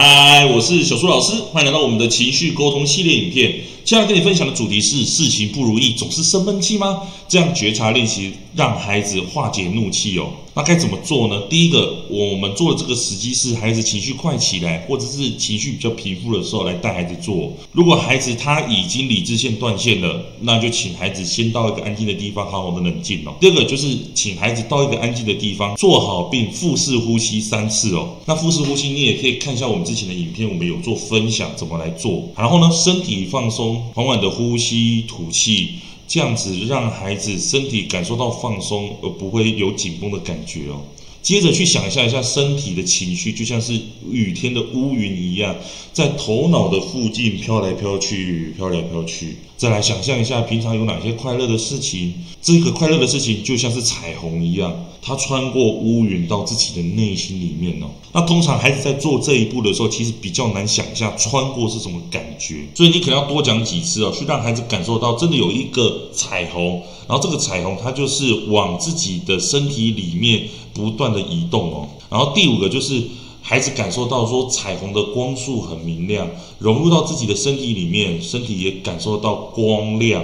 嗨，我是小苏老师，欢迎来到我们的情绪沟通系列影片。接下来跟你分享的主题是：事情不如意总是生闷气吗？这样觉察练习，让孩子化解怒气哦。那该怎么做呢？第一个，我们做的这个时机是孩子情绪快起来，或者是情绪比较平复的时候来带孩子做。如果孩子他已经理智线断线了，那就请孩子先到一个安静的地方，好好的冷静哦。第二个就是请孩子到一个安静的地方，做好并腹式呼吸三次哦。那腹式呼吸你也可以看一下我们之前的影片，我们有做分享怎么来做。然后呢，身体放松，缓缓的呼吸吐气。这样子让孩子身体感受到放松，而不会有紧绷的感觉哦。接着去想象一下身体的情绪，就像是雨天的乌云一样，在头脑的附近飘来飘去，飘来飘去。再来想象一下，平常有哪些快乐的事情？这个快乐的事情就像是彩虹一样，它穿过乌云到自己的内心里面哦。那通常孩子在做这一步的时候，其实比较难想象穿过是什么感觉，所以你可能要多讲几次哦，去让孩子感受到真的有一个彩虹，然后这个彩虹它就是往自己的身体里面不断的移动哦。然后第五个就是。孩子感受到说彩虹的光束很明亮，融入到自己的身体里面，身体也感受到光亮，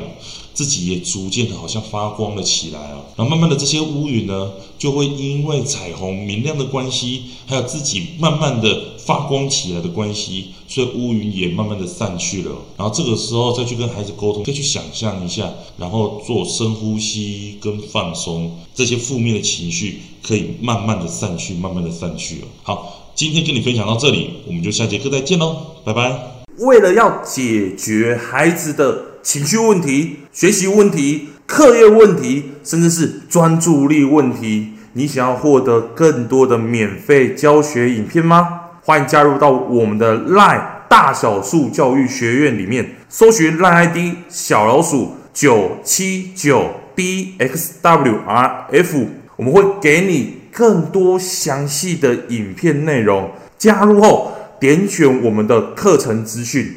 自己也逐渐的好像发光了起来啊。然后慢慢的这些乌云呢，就会因为彩虹明亮的关系，还有自己慢慢的发光起来的关系，所以乌云也慢慢的散去了。然后这个时候再去跟孩子沟通，再去想象一下，然后做深呼吸跟放松，这些负面的情绪可以慢慢的散去，慢慢的散去了。好。今天跟你分享到这里，我们就下节课再见喽，拜拜。为了要解决孩子的情绪问题、学习问题、课业问题，甚至是专注力问题，你想要获得更多的免费教学影片吗？欢迎加入到我们的 LINE 大小树教育学院里面，搜寻 LINE ID 小老鼠九七九 dxwrf，我们会给你。更多详细的影片内容，加入后点选我们的课程资讯，